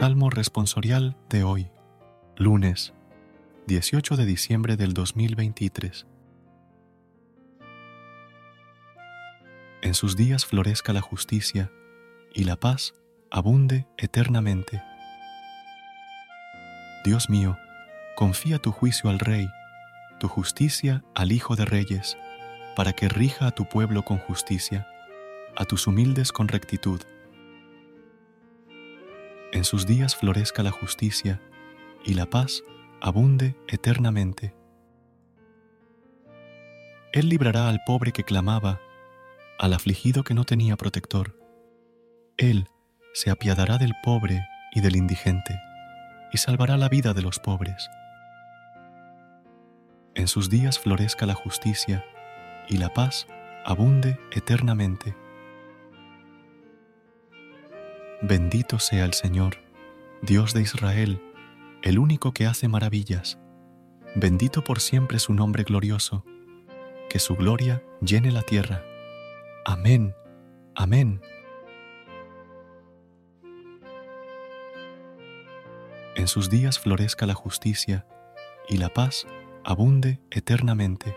Salmo responsorial de hoy, lunes 18 de diciembre del 2023. En sus días florezca la justicia y la paz abunde eternamente. Dios mío, confía tu juicio al Rey, tu justicia al Hijo de Reyes, para que rija a tu pueblo con justicia, a tus humildes con rectitud en sus días florezca la justicia y la paz abunde eternamente. Él librará al pobre que clamaba, al afligido que no tenía protector. Él se apiadará del pobre y del indigente, y salvará la vida de los pobres. En sus días florezca la justicia, y la paz abunde eternamente. Bendito sea el Señor, Dios de Israel, el único que hace maravillas. Bendito por siempre su nombre glorioso, que su gloria llene la tierra. Amén, amén. En sus días florezca la justicia y la paz abunde eternamente.